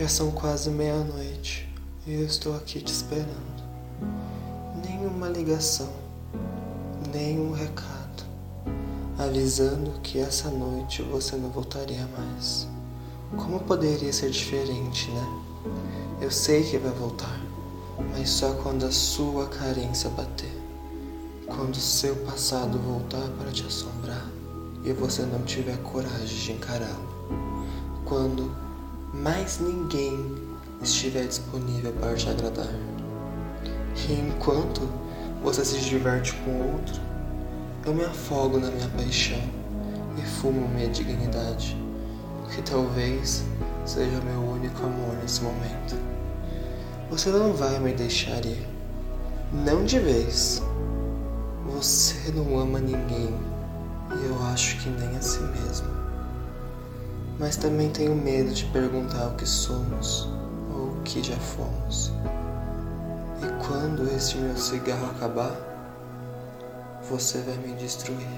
Já são quase meia-noite e eu estou aqui te esperando. Nenhuma ligação, nenhum recado, avisando que essa noite você não voltaria mais. Como poderia ser diferente, né? Eu sei que vai voltar, mas só quando a sua carência bater. Quando o seu passado voltar para te assombrar e você não tiver coragem de encará-lo. Quando mais ninguém estiver disponível para te agradar. E enquanto você se diverte com outro, eu me afogo na minha paixão e fumo minha dignidade, que talvez seja meu único amor nesse momento. Você não vai me deixar ir, não de vez. Você não ama ninguém e eu acho que nem a si mesmo mas também tenho medo de perguntar o que somos ou o que já fomos. E quando este meu cigarro acabar, você vai me destruir.